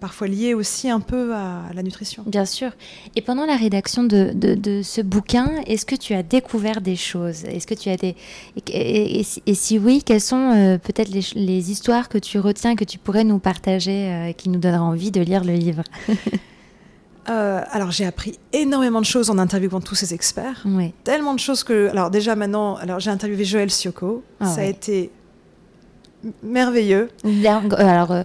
S2: parfois lié aussi un peu à la nutrition.
S1: Bien sûr. Et pendant la rédaction de, de, ce bouquin, est-ce que tu as découvert des choses? Est-ce que tu as des et, si oui, quelles sont euh, peut-être les, les, histoires que tu retiens que tu pourrais nous partager, euh, qui nous donnera envie de lire le livre?
S2: Euh, alors j'ai appris énormément de choses en interviewant tous ces experts.
S1: Oui.
S2: Tellement de choses que alors déjà maintenant alors j'ai interviewé Joël Sioko. Ah ça a été merveilleux.
S1: Alors, euh,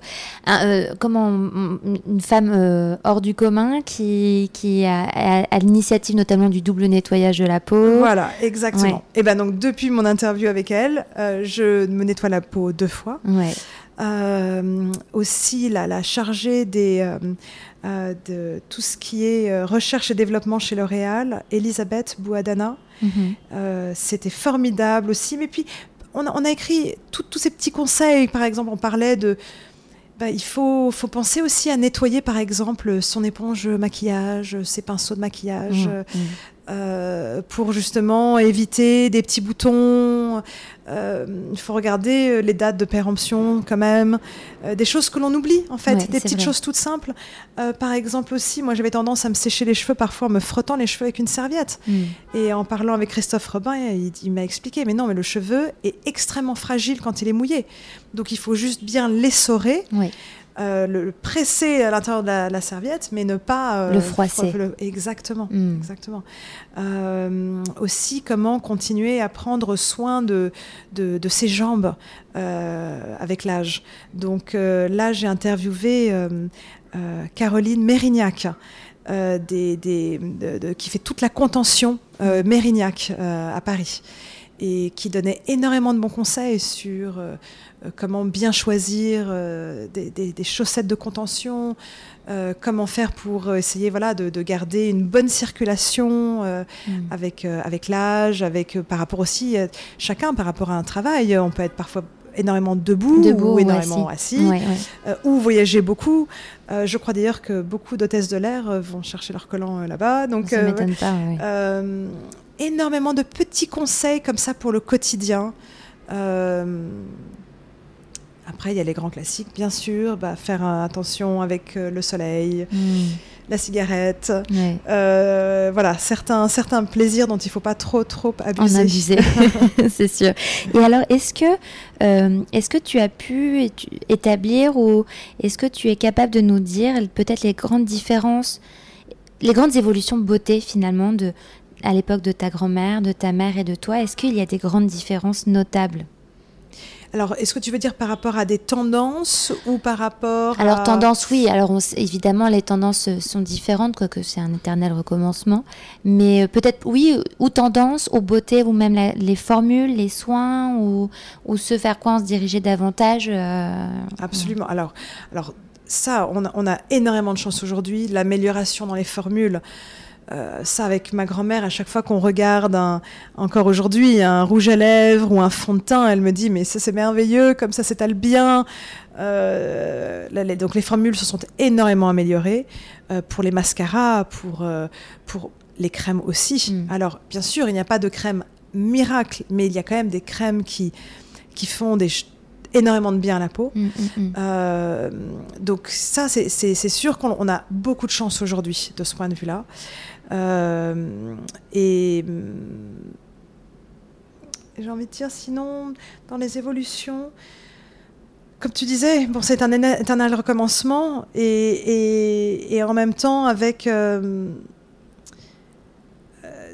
S1: euh, comment une femme euh, hors du commun qui, qui a, à, l'initiative notamment du double nettoyage de la peau.
S2: Voilà, exactement. Et ben donc depuis mon interview avec elle, je me nettoie la peau deux fois.
S1: Ouais.
S2: aussi la, la chargée des, de tout ce qui est recherche et développement chez L'Oréal, Elisabeth Bouadana. Mm-hmm. C'était formidable aussi. Mais puis on a, écrit tous ces petits conseils. Par exemple, on parlait de. Bah, il faut, faut, penser aussi à nettoyer, par exemple, son éponge maquillage, ses pinceaux de maquillage. Mmh, mmh. Euh, pour justement éviter des petits boutons. Euh, il faut regarder euh, les dates de péremption quand même, des choses que l'on oublie en fait, des petites choses toutes simples. par exemple aussi, moi j'avais tendance à me sécher les cheveux parfois en me frottant les cheveux avec une serviette. Mm. Et en parlant avec Christophe Robin, il, il m'a expliqué, mais non, mais le cheveu est extrêmement fragile quand il est mouillé. Donc il faut juste bien l'essorer. Euh, le, presser à l'intérieur de la, serviette, mais ne pas
S1: euh, le froisser.
S2: exactement, hmm. exactement. Euh, aussi, comment continuer à prendre soin de, de, ses jambes avec l'âge. Donc là, j'ai interviewé Caroline Mérignac. Des, des, qui fait toute la contention Mérignac à Paris et qui donnait énormément de bons conseils sur euh, euh, comment bien choisir euh, des, chaussettes de contention, comment faire pour essayer voilà, de, garder une bonne circulation mm. avec, avec l'âge, avec, par rapport aussi, chacun par rapport à un travail. On peut être parfois énormément debout, ou énormément assis, ou voyager beaucoup. je crois d'ailleurs que beaucoup d'hôtesses de l'air vont chercher leur collant là-bas. Donc,
S1: ça m'étonne pas
S2: énormément de petits conseils comme ça pour le quotidien. Euh, après, il y a les grands classiques, bien sûr. Bah, faire attention avec euh, le soleil, hmm. la cigarette. Euh, voilà, certains, certains plaisirs dont il ne faut pas trop, trop abuser.
S1: En abuser, c'est sûr. Et alors, est-ce que, est-ce que tu as pu établir ou est-ce que tu es capable de nous dire peut-être les grandes différences les grandes évolutions beauté finalement de à l'époque de ta grand-mère, de ta mère et de toi, est-ce qu'il y a des grandes différences notables?
S2: Alors, est-ce que tu veux dire par rapport à des tendances ou par rapport
S1: Alors, tendances, oui. Alors, évidemment, les tendances sont différentes, quoique c'est un éternel recommencement. Mais euh, peut-être, oui, ou tendances, ou beauté, ou même les formules, les soins, ou, ou ce vers quoi on se dirigeait davantage. Euh,
S2: Absolument. Alors, alors, ça, on a, on a énormément de chance aujourd'hui. L'amélioration dans les formules. Euh, ça avec ma grand-mère, à chaque fois qu'on regarde encore aujourd'hui un rouge à lèvres ou un fond de teint, elle me dit mais ça c'est merveilleux, comme ça s'étale bien. Euh, donc les formules se sont énormément améliorées euh, pour les mascaras, pour, pour les crèmes aussi. Mm. Alors bien sûr, il n'y a pas de crème miracle, mais il y a quand même des crèmes qui, qui font des énormément de bien à la peau. Mm, mm, donc ça, c'est sûr qu'on a beaucoup de chance aujourd'hui de ce point de vue-là. Euh, et j'ai envie de dire, sinon, dans les évolutions, comme tu disais, bon, c'est un éternel recommencement et, et, en même temps avec. Euh,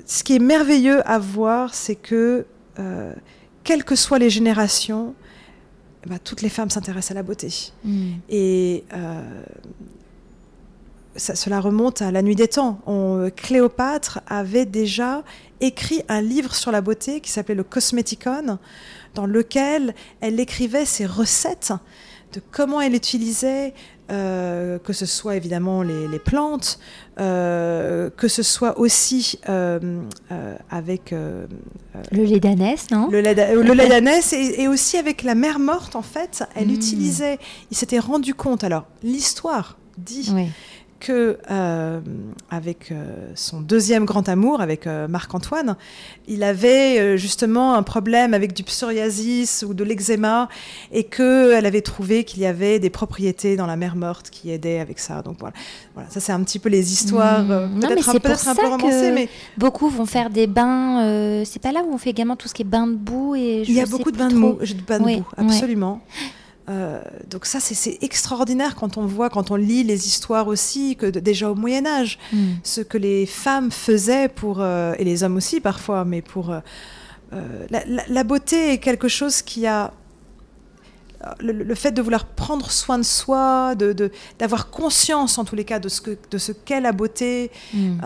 S2: ce qui est merveilleux à voir, c'est que, euh, quelles que soient les générations, eh ben, toutes les femmes s'intéressent à la beauté. Mm. Et cela remonte à la nuit des temps. Cléopâtre avait déjà écrit un livre sur la beauté qui s'appelait le Cosmeticon, dans lequel elle écrivait ses recettes de comment elle utilisait, euh, que ce soit évidemment les, plantes, euh, que ce soit aussi euh, avec...
S1: le lait d'ânesse, non?
S2: Le lait, d'ânesse et, aussi avec la mère morte, en fait, elle hmm. utilisait, il s'était rendu compte, alors l'histoire dit euh, avec euh, son deuxième grand amour, avec euh, Marc-Antoine, il avait justement un problème avec du psoriasis ou de l'eczéma et qu'elle avait trouvé qu'il y avait des propriétés dans la mer morte qui aidaient avec ça. Donc voilà, voilà ça c'est un petit peu les histoires
S1: mmh. peut-être un, peut un, peu romancées, mais beaucoup vont faire des bains. c'est pas là où on fait également tout ce qui est bain de boue et
S2: il y a beaucoup de bains de, boue, absolument. Euh, donc ça, c'est extraordinaire quand on voit, quand on lit les histoires aussi, que déjà au Moyen Âge, mm. ce que les femmes faisaient pour, euh, et les hommes aussi parfois, mais pour... Euh, la, beauté est quelque chose qui a... Le, fait de vouloir prendre soin de soi, d'avoir de, conscience en tous les cas de ce qu'est la beauté, mm.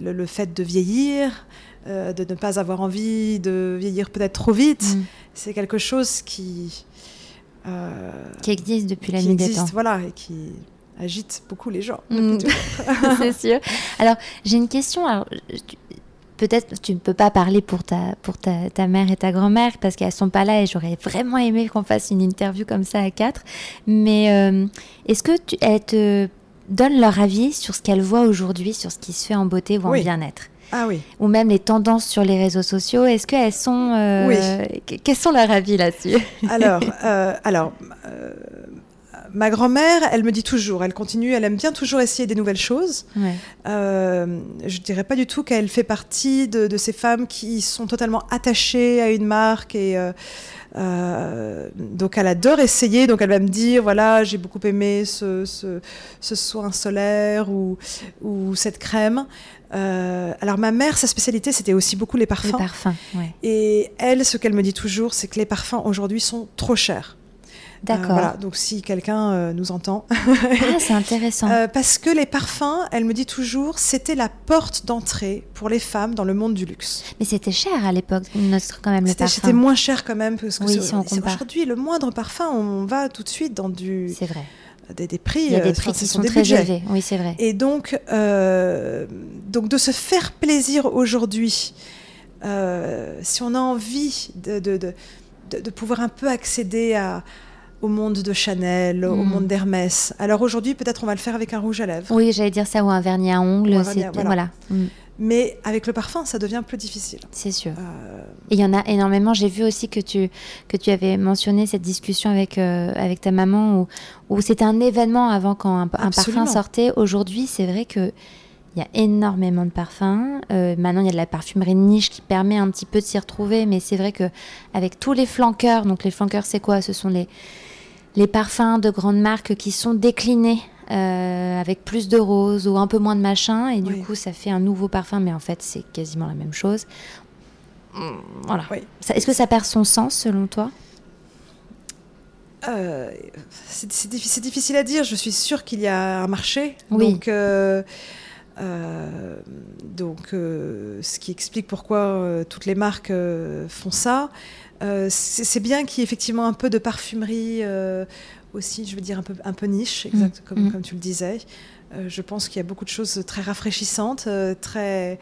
S2: le, fait de vieillir, de ne pas avoir envie de vieillir peut-être trop vite, mm. c'est quelque chose qui
S1: qui existe depuis la nuit
S2: des
S1: temps.
S2: Voilà, et qui agite beaucoup les gens.
S1: Mm. c'est sûr. Alors, j'ai une question. peut-être tu ne peux pas parler pour ta, pour ta, ta mère et ta grand-mère parce qu'elles sont pas là et j'aurais vraiment aimé qu'on fasse une interview comme ça à quatre. Mais euh, est-ce que tu, elles te donnent leur avis sur ce qu'elles voient aujourd'hui, sur ce qui se fait en beauté ou en bien-être?
S2: Ah oui.
S1: Ou même les tendances sur les réseaux sociaux. Est-ce qu'elles sont. Euh,
S2: oui.
S1: Quels sont leurs avis là-dessus?
S2: Alors, euh, alors euh, ma grand-mère, elle me dit toujours, elle continue, elle aime bien toujours essayer des nouvelles choses.
S1: Ouais.
S2: Euh, je dirais pas du tout qu'elle fait partie de, de ces femmes qui sont totalement attachées à une marque et euh, donc elle adore essayer. Donc elle va me dire voilà j'ai beaucoup aimé ce, ce, ce soin solaire ou, ou cette crème. Euh, alors ma mère, sa spécialité c'était aussi beaucoup les parfums.
S1: Les parfums, ouais.
S2: Et elle, ce qu'elle me dit toujours, c'est que les parfums aujourd'hui sont trop chers. Euh,
S1: D'accord.
S2: voilà, donc si quelqu'un euh, nous entend.
S1: Ah, c'est intéressant.
S2: Euh, parce que les parfums, elle me dit toujours, c'était la porte d'entrée pour les femmes dans le monde du luxe.
S1: Mais c'était cher à l'époque, notre quand même le parfum.
S2: c'était moins cher quand même parce que
S1: Oui, si
S2: aujourd'hui le moindre parfum, on va tout de suite dans du
S1: C'est vrai.
S2: des, des prix.
S1: Il y a des prix
S2: enfin,
S1: qui sont
S2: des
S1: très
S2: budgets.
S1: élevés. Oui, c'est vrai.
S2: Et donc, donc de se faire plaisir aujourd'hui, si on a envie de, de, de, de- de pouvoir un peu accéder à, au monde de Chanel, au
S1: Mm.
S2: monde d'Hermès. Alors aujourd'hui, peut-être on va le faire avec un rouge à lèvres.
S1: Oui, j'allais dire ça ou un vernis à ongles.
S2: Ou un
S1: c'est-
S2: vernis à-
S1: voilà,
S2: voilà.
S1: Mm,
S2: Mais avec le parfum, ça devient plus difficile.
S1: c'est sûr.
S2: Euh,
S1: Et il y en a énormément. J'ai vu aussi que tu, que tu avais mentionné cette discussion avec, euh, avec ta maman où, où c'était un événement avant quand un, un parfum sortait. Aujourd'hui, c'est vrai que il y a énormément de parfums. Euh, maintenant, il y a de la parfumerie de niche qui permet un petit peu de s'y retrouver. Mais c'est vrai que avec tous les flanqueurs, donc les flanqueurs, c'est quoi? Ce sont les, les parfums de grandes marques qui sont déclinés. euh, avec plus de rose ou un peu moins de machin et du
S2: Oui.
S1: coup ça fait un nouveau parfum mais en fait c'est quasiment la même chose Mm, voilà
S2: oui.
S1: Est-ce que ça perd son sens selon toi?
S2: Euh, c'est c'est diffi- c'est difficile à dire. Je suis sûre qu'il y a un marché.
S1: Oui.
S2: Donc, euh, donc ce qui explique pourquoi toutes les marques font ça. Euh, c'est bien qu'il y ait effectivement un peu de parfumerie euh, aussi, je veux dire un peu, un peu niche, exact, comme,
S1: mm.
S2: comme tu le disais. Euh, je pense qu'il y a beaucoup de choses très rafraîchissantes, euh, très.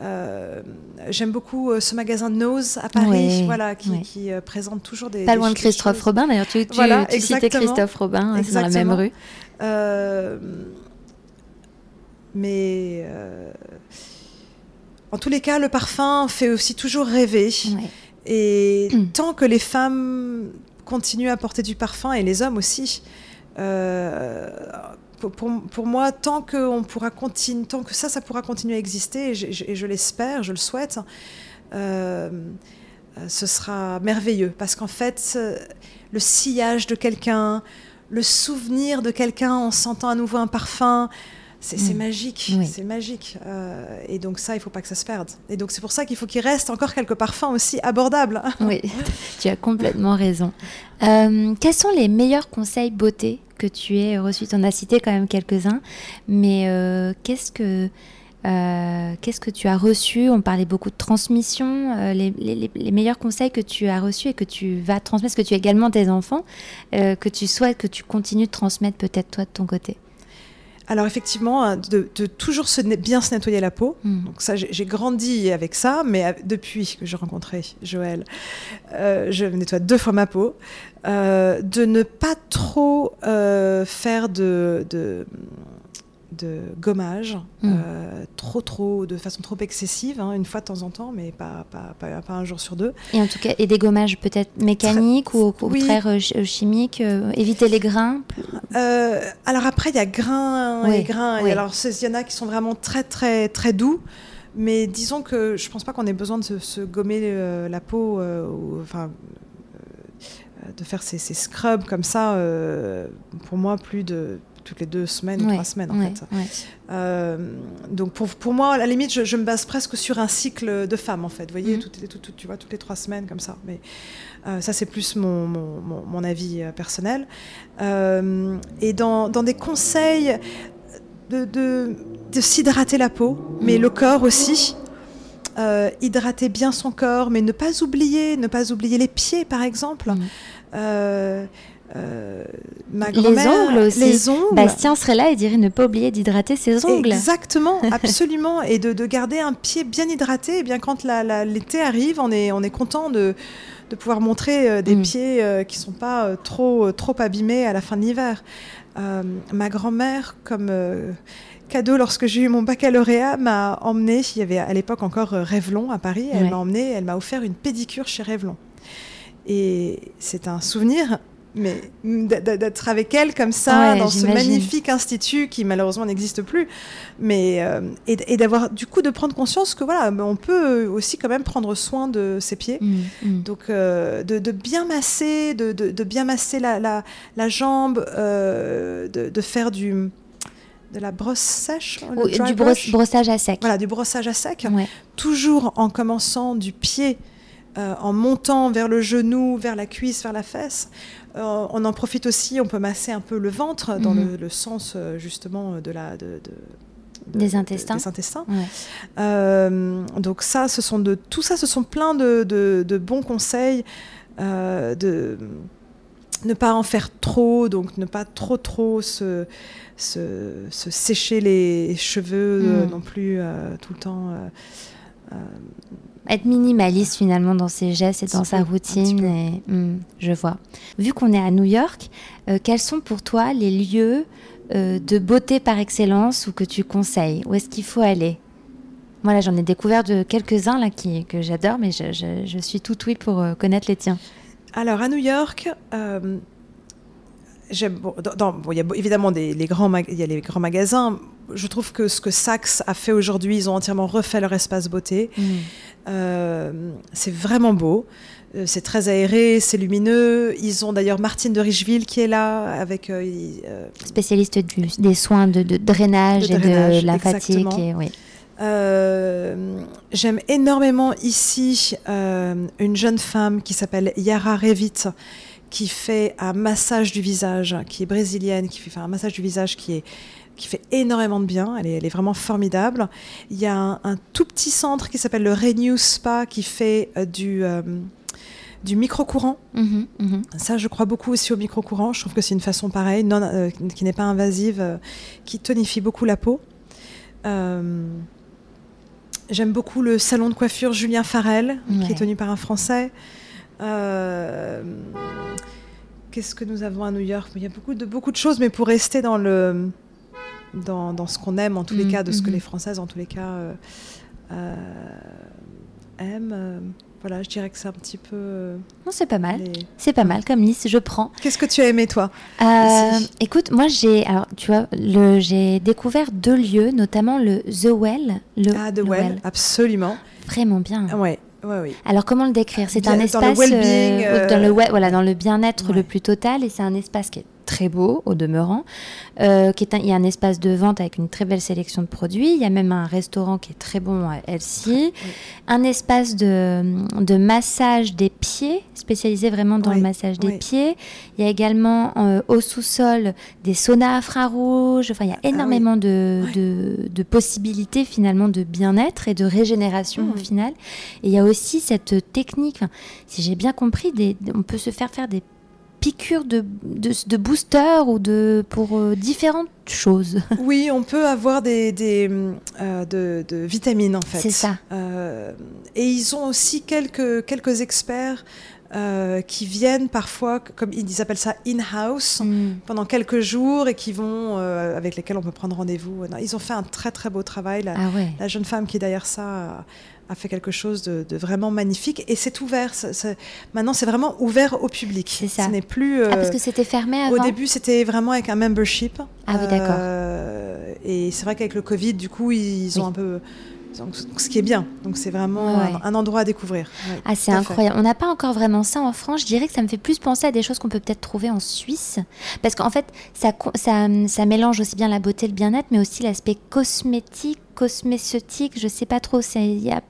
S2: euh, J'aime beaucoup ce magasin Nose à Paris, voilà, qui, présente toujours des.
S1: Pas loin de
S2: ch-
S1: Christophe. Robin d'ailleurs. Tu, tu,
S2: Voilà,
S1: tu citais. Christophe Robin, hein, c'est dans la même rue.
S2: Mais en tous les cas, le parfum fait aussi toujours rêver.
S1: Ouais.
S2: Et
S1: Mm.
S2: tant que les femmes continuent à porter du parfum, et les hommes aussi, euh, pour, pour- pour moi, tant que, on pourra tant que ça, ça pourra continuer à exister, et je, l'espère, je le souhaite, euh, euh, ce sera merveilleux. Parce qu'en fait, le sillage de quelqu'un, le souvenir de quelqu'un en sentant à nouveau un parfum, c'est c'est
S1: Mm.
S2: magique,
S1: Oui.
S2: c'est magique. Euh, et donc ça, il faut pas que ça se perde. Et donc c'est pour ça qu'il faut qu'il reste encore quelques parfums aussi abordables.
S1: Oui, tu as complètement raison. Euh, quels sont les meilleurs conseils beauté que tu aies reçus? Tu en as cité quand même quelques-uns, mais euh, qu'est-ce que qu'est-ce que tu as reçu? On parlait beaucoup de transmission. les, les- les meilleurs conseils que tu as reçus et que tu vas transmettre, parce que tu as également tes enfants, que tu souhaites que tu continues de transmettre peut-être toi de ton côté.
S2: Alors effectivement, euh, de, de toujours se bien se nettoyer la peau.
S1: Mm.
S2: Donc ça, j'ai grandi avec ça, mais depuis que j'ai rencontré Joël, euh, je nettoie deux fois ma peau. Euh, de ne pas trop euh, faire de, de, de gommage,
S1: Mm.
S2: euh, trop trop, de façon trop excessive, hein, une fois de temps en temps, mais pas, pas, pas, pas un jour sur deux.
S1: Et en tout cas, et des gommages peut-être mécaniques ou au
S2: Oui.
S1: contraire euh, ch- chimiques, euh, éviter les grains.
S2: Alors après, il y a grains
S1: Oui,
S2: et grains.
S1: oui.
S2: Et alors, il y en a qui sont vraiment très, très, très doux. Mais disons que je pense pas qu'on ait besoin de se, se gommer la peau, ou, enfin, de faire ces, ces scrubs comme ça. pour moi, plus de toutes les deux semaines ou
S1: Ouais,
S2: trois semaines en
S1: ouais,
S2: fait.
S1: ouais.
S2: Euh, donc pour, pour moi, à la limite, je, je me base presque sur un cycle de femmes en fait. Vous voyez,
S1: Mhm.
S2: toutes les- tout- tout- tu vois, toutes les trois semaines comme ça. Mais euh, ça, c'est plus mon, mon, mon- mon avis euh, personnel. Euh, et dans, dans des conseils de, de, de s'hydrater la peau, mais
S1: Mhm.
S2: le corps aussi. Hydrater bien son corps, mais ne pas oublier, ne pas oublier les pieds, par exemple.
S1: Mhm.
S2: Euh, ma
S1: Les ongles aussi.
S2: Les ongles.
S1: Bastien serait là et dirait ne pas oublier d'hydrater ses ongles.
S2: Exactement, absolument. et de, de garder un pied bien hydraté. Et bien quand l'été arrive, on est, on est content de, de pouvoir montrer euh, des
S1: Mm.
S2: pieds euh, qui ne sont pas euh, trop, trop abîmés à la fin de l'hiver. Ma grand-mère, comme cadeau lorsque j'ai eu mon baccalauréat, m'a emmené, il y avait à l'époque encore Revlon à Paris, elle
S1: Ouais.
S2: m'a emmené, elle m'a offert une pédicure chez Revlon. Et c'est un souvenir mais d'être avec elle comme ça dans ce magnifique institut qui malheureusement n'existe plus, mais euh, et, d'avoir du coup de prendre conscience que voilà, on peut aussi quand même prendre soin de ses pieds, mm, mm. donc euh, de, bien masser, de, bien masser la, la, jambe, euh, de, faire du de la brosse sèche
S1: du brossage à sec.
S2: Voilà, du brossage à sec. Toujours en commençant du pied, en montant vers le genou, vers la cuisse, vers la fesse, euh, on en profite aussi, on peut masser un peu le ventre dans le, mhm. sens euh, justement de la,
S1: des intestins.
S2: Euh, donc ça, ce sont de tout ça, ce sont plein de, bons conseils de ne pas en faire trop, donc ne pas trop trop se, sécher les cheveux mhm. non plus tout le temps
S1: être minimaliste finalement dans ses gestes et dans sa routine. Et, hmm, je vois. Vu qu'on est à New York, euh, quels sont pour toi les lieux euh, de beauté par excellence ou que tu conseilles? Où est-ce qu'il faut aller? Moi là, j'en ai découvert de quelques-uns là qui, que j'adore, mais je, suis tout oui pour euh, connaître les tiens.
S2: Alors à New York. J'aime, il y a évidemment des, les grands il y a les grands magasins. Je trouve que ce que Saks a fait aujourd'hui, ils ont entièrement refait leur espace beauté. Hmm. Euh, c'est vraiment beau. Euh, c'est très aéré, c'est lumineux. Ils ont d'ailleurs Martine de Richeville qui est là avec
S1: euh, spécialiste des soins de, drainage, et de la fatigue. oui.
S2: J'aime énormément ici une jeune femme qui s'appelle Yara Revit qui fait un massage du visage, qui est brésilienne, qui fait un massage du visage qui est qui fait énormément de bien. Elle est, vraiment formidable. Il y a un, tout petit centre qui s'appelle le Renew Spa qui fait euh, du, euh, du micro-courant. Mhm, mhm. Ça, je crois beaucoup aussi au micro-courant. Je trouve que c'est une façon pareille, non, euh, qui n'est pas invasive, qui tonifie beaucoup la peau. J'aime beaucoup le salon de coiffure Julien Farel, qui est tenu par un Français. Qu'est-ce que nous avons à New York? Il y a beaucoup de, beaucoup de choses, mais pour rester dans le, dans, ce qu'on aime, en tous les mm, cas, de ce que mm-hmm. les Françaises, en tous les cas, euh, euh, aiment. Euh, voilà, je dirais que c'est un petit peu.
S1: non, c'est pas mal. C'est pas mal comme liste, je prends.
S2: Qu'est-ce que tu as aimé, toi
S1: Écoute, moi, j'ai. Alors, tu vois, le, j'ai découvert deux lieux, notamment le The Well. Le,
S2: ah, The well, absolument.
S1: Vraiment bien.
S2: Ouais. Ouais, oui.
S1: Alors comment le décrire? C'est un espace dans le, dans le voilà dans le bien-être le plus total et c'est un espace qui est très beau au demeurant. Euh, qui est il y a un espace de vente avec une très belle sélection de produits. Il y a même un restaurant qui est très bon à Elsie. Un espace de, de, massage des pieds, spécialisé vraiment dans le massage des pieds. Il y a également euh, au sous-sol des saunas infrarouges. Enfin, il y a ah énormément de, de, possibilités finalement de bien-être et de régénération au mm. final. Et il y a aussi cette technique, si j'ai bien compris, des, on peut se faire faire des piqûres de, de, booster ou de, pour euh, différentes choses.
S2: Oui, on peut avoir des, des euh, de, de, vitamines en fait.
S1: C'est ça.
S2: Euh, et ils ont aussi quelques, quelques experts qui viennent parfois, comme ils appellent ça in-house, mm. pendant quelques jours et qui vont, avec lesquels on peut prendre rendez-vous. Ils ont fait un très très beau travail. La,
S1: ah
S2: la jeune femme qui est derrière ça a fait quelque chose de, vraiment magnifique et c'est ouvert. maintenant, c'est vraiment ouvert au public.
S1: C'est ça.
S2: Ce n'est plus.
S1: ah, parce que c'était fermé avant?
S2: Au début, c'était vraiment avec un membership.
S1: Ah oui, d'accord.
S2: Euh, et c'est vrai qu'avec le Covid, du coup, ils ont un peu. ce qui est bien. Donc c'est vraiment un, endroit à découvrir.
S1: ah, c'est incroyable. On n'a pas encore vraiment ça en France. Je dirais que ça me fait plus penser à des choses qu'on peut peut-être trouver en Suisse. Parce qu'en fait, ça, ça, ça, mélange aussi bien la beauté et le bien-être, mais aussi l'aspect cosmétique, cosmétique. Je sais pas trop. Il y a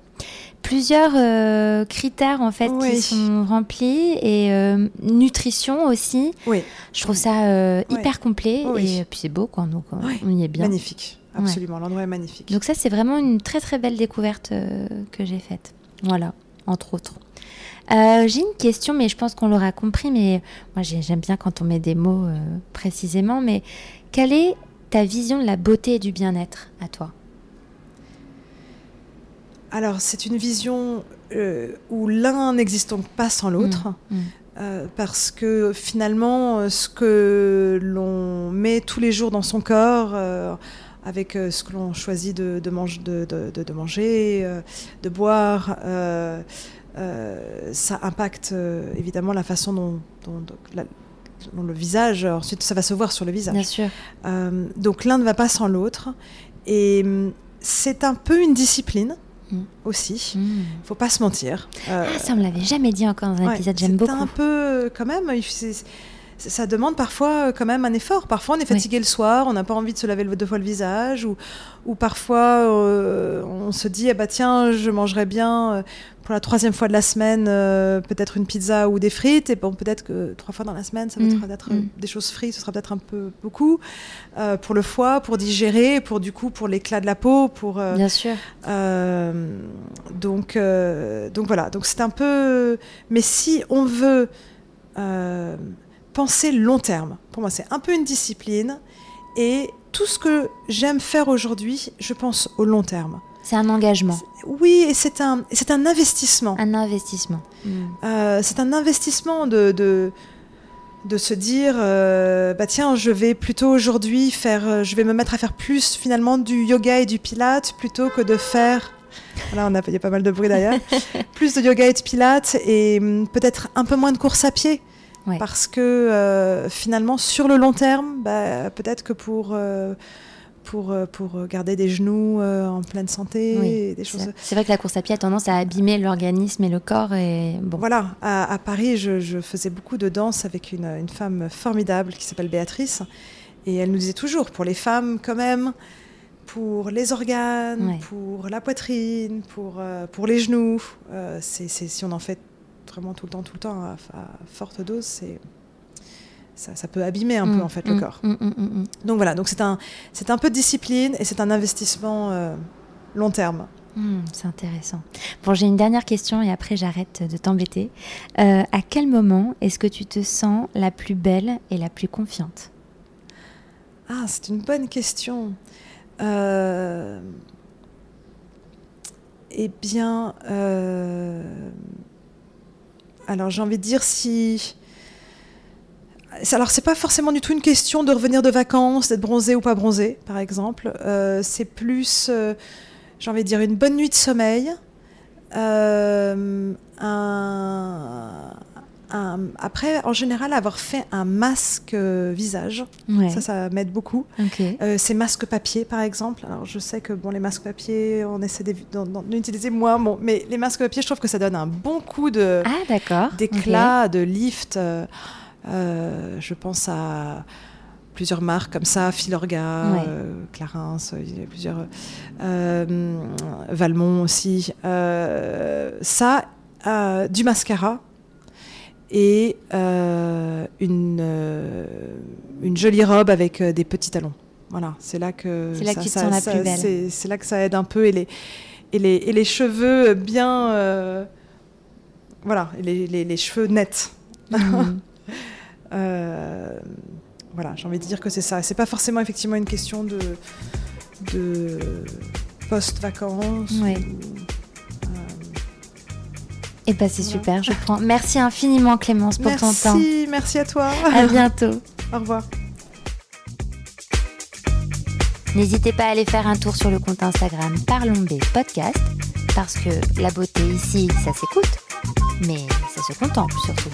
S1: plusieurs euh, critères en fait qui sont remplis et euh, nutrition aussi.
S2: Oui.
S1: Je trouve ça euh, hyper complet et puis c'est beau quoi, donc on y est bien.
S2: Magnifique, absolument, l'endroit est magnifique.
S1: Donc ça c'est vraiment une très très belle découverte que j'ai faite. Voilà, entre autres. j'ai une question, mais je pense qu'on l'aura compris, mais moi j'aime bien quand on met des mots précisément, mais quelle est ta vision de la beauté et du bien-être à toi?
S2: Alors, c'est une vision euh, où l'un n'existe pas sans l'autre. Mm, mm. Euh, parce que finalement, euh, ce que l'on met tous les jours dans son corps, avec ce que l'on choisit de, de, de, manger, de boire, ça impacte évidemment la façon dont, selon le visage, ensuite ça va se voir sur le visage.
S1: Bien sûr.
S2: Donc l'un ne va pas sans l'autre. Et hum, c'est un peu une discipline
S1: Mm.
S2: aussi.
S1: Mm.
S2: Faut pas se mentir. Euh,
S1: Ah, ça, on me l'avait jamais dit encore dans un
S2: ouais,
S1: épisode, j'aime
S2: c'est
S1: beaucoup.
S2: un peu quand même. Ça demande parfois euh, quand même un effort. Parfois, on est fatigué le soir, on n'a pas envie de se laver deux fois le visage, ou, ou parfois euh, on se dit ah bah tiens, je mangerais bien euh, pour la troisième fois de la semaine euh, peut-être une pizza ou des frites. Et bon, peut-être que trois fois dans la semaine, ça va
S1: Mm,
S2: être
S1: mm.
S2: des choses frites, ce sera peut-être un peu beaucoup euh, pour le foie, pour digérer, pour du coup pour l'éclat de la peau, pour
S1: Bien sûr.
S2: donc, donc voilà, donc c'est un peu. Mais si on veut penser long terme, pour moi c'est un peu une discipline. Et tout ce que j'aime faire aujourd'hui, je pense au long terme.
S1: C'est un engagement,
S2: Oui, et c'est un, c'est un investissement.
S1: un investissement.
S2: Euh, c'est un investissement de, de, de se dire euh, bah tiens, je vais plutôt aujourd'hui faire, euh, je vais me mettre à faire plus finalement du yoga et du pilate plutôt que de faire. Là, on a, il y a pas mal de bruit derrière. plus de yoga et de pilates et hum, peut-être un peu moins de course à pied.
S1: Ouais.
S2: Parce que euh, finalement, sur le long terme, bah, peut-être que pour, euh, pour, euh, pour garder des genoux euh, en pleine santé,
S1: Oui,
S2: et des choses.
S1: C'est vrai que la course à pied a tendance à abîmer l'organisme et le corps. Et bon.
S2: Voilà, à, à Paris, je, je faisais beaucoup de danse avec une, une femme formidable qui s'appelle Béatrice. Et elle nous disait toujours, pour les femmes quand même, pour les organes,
S1: Ouais.
S2: pour la poitrine, pour, euh, pour les genoux, euh, c'est- si on en fait vraiment tout le temps, tout le temps, à, à forte dose, c'est, ça, ça peut abîmer un peu
S1: Mm,
S2: en fait le
S1: mm,
S2: corps.
S1: mm.
S2: Donc voilà, donc c'est un, c'est un peu de discipline et c'est un investissement euh, long terme.
S1: C'est intéressant. Bon, j'ai une dernière question et après j'arrête de t'embêter. Euh, à quel moment est-ce que tu te sens la plus belle et la plus confiante?
S2: Ah, c'est une bonne question. Euh, Eh bien, alors j'ai envie de dire si. Alors, c'est pas forcément du tout une question de revenir de vacances, d'être bronzé ou pas bronzé, par exemple. Euh, c'est plus, euh, j'ai envie de dire, une bonne nuit de sommeil, euh, un, un- après, en général, avoir fait un masque euh, visage,
S1: Ouais.
S2: ça, ça m'aide beaucoup. Euh, ces masques papier, par exemple. Alors, je sais que bon, les masques papier, on essaie d'en- utiliser moins. Bon, mais les masques papier, je trouve que ça donne un bon coup de
S1: Ah,
S2: d'éclat, de lift. Euh, je pense à plusieurs marques comme ça, Filorga,
S1: Ouais.
S2: euh, Clarins, euh, il y a plusieurs. euh, Valmont aussi. Ça, du mascara et euh, une, euh, une jolie robe avec euh, des petits talons. Voilà, c'est là que
S1: C'est là que
S2: ça-
S1: la plus belle.
S2: C'est là que ça aide un peu et les et les, et les cheveux bien euh, voilà, les, les, les cheveux nets.
S1: Hmm.
S2: Euh, voilà, j'ai envie de dire que c'est ça. C'est pas forcément effectivement une question de, de post-vacances.
S1: Ouais.
S2: ou, euh,
S1: Eh ben, c'est super, je prends. Merci infiniment, Clémence, pour ton temps.
S2: merci, merci à toi.
S1: À bientôt.
S2: Au revoir.
S1: N'hésitez pas à aller faire un tour sur le compte Instagram Parlons B Podcast, parce que la beauté ici, ça s'écoute, mais ça se contemple surtout.